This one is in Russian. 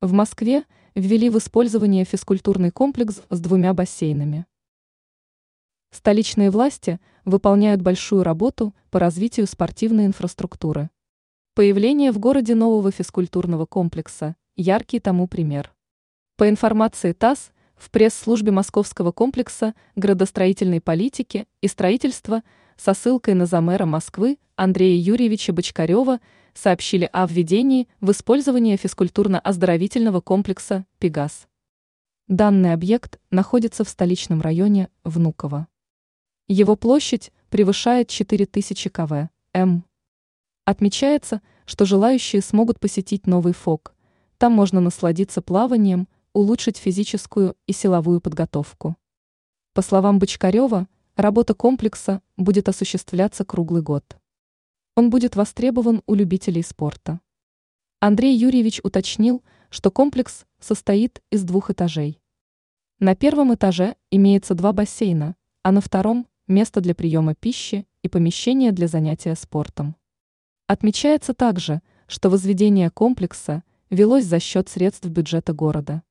В Москве ввели в использование физкультурный комплекс с двумя бассейнами. Столичные власти выполняют большую работу по развитию спортивной инфраструктуры. Появление в городе нового физкультурного комплекса – яркий тому пример. По информации ТАСС, в пресс-службе Московского комплекса градостроительной политики и строительства со ссылкой на замэра Москвы Андрея Юрьевича Бочкарева сообщили о введении в использование физкультурно-оздоровительного комплекса «Пегас». Данный объект находится в столичном районе Внуково. Его площадь превышает 4000 кв. м. Отмечается, что желающие смогут посетить новый ФОК. Там можно насладиться плаванием, улучшить физическую и силовую подготовку. По словам Бочкарева, работа комплекса будет осуществляться круглый год. Он будет востребован у любителей спорта. Андрей Юрьевич уточнил, что комплекс состоит из двух этажей. На первом этаже имеется два бассейна, а на втором место для приема пищи и помещение для занятия спортом. Отмечается также, что возведение комплекса велось за счет средств бюджета города.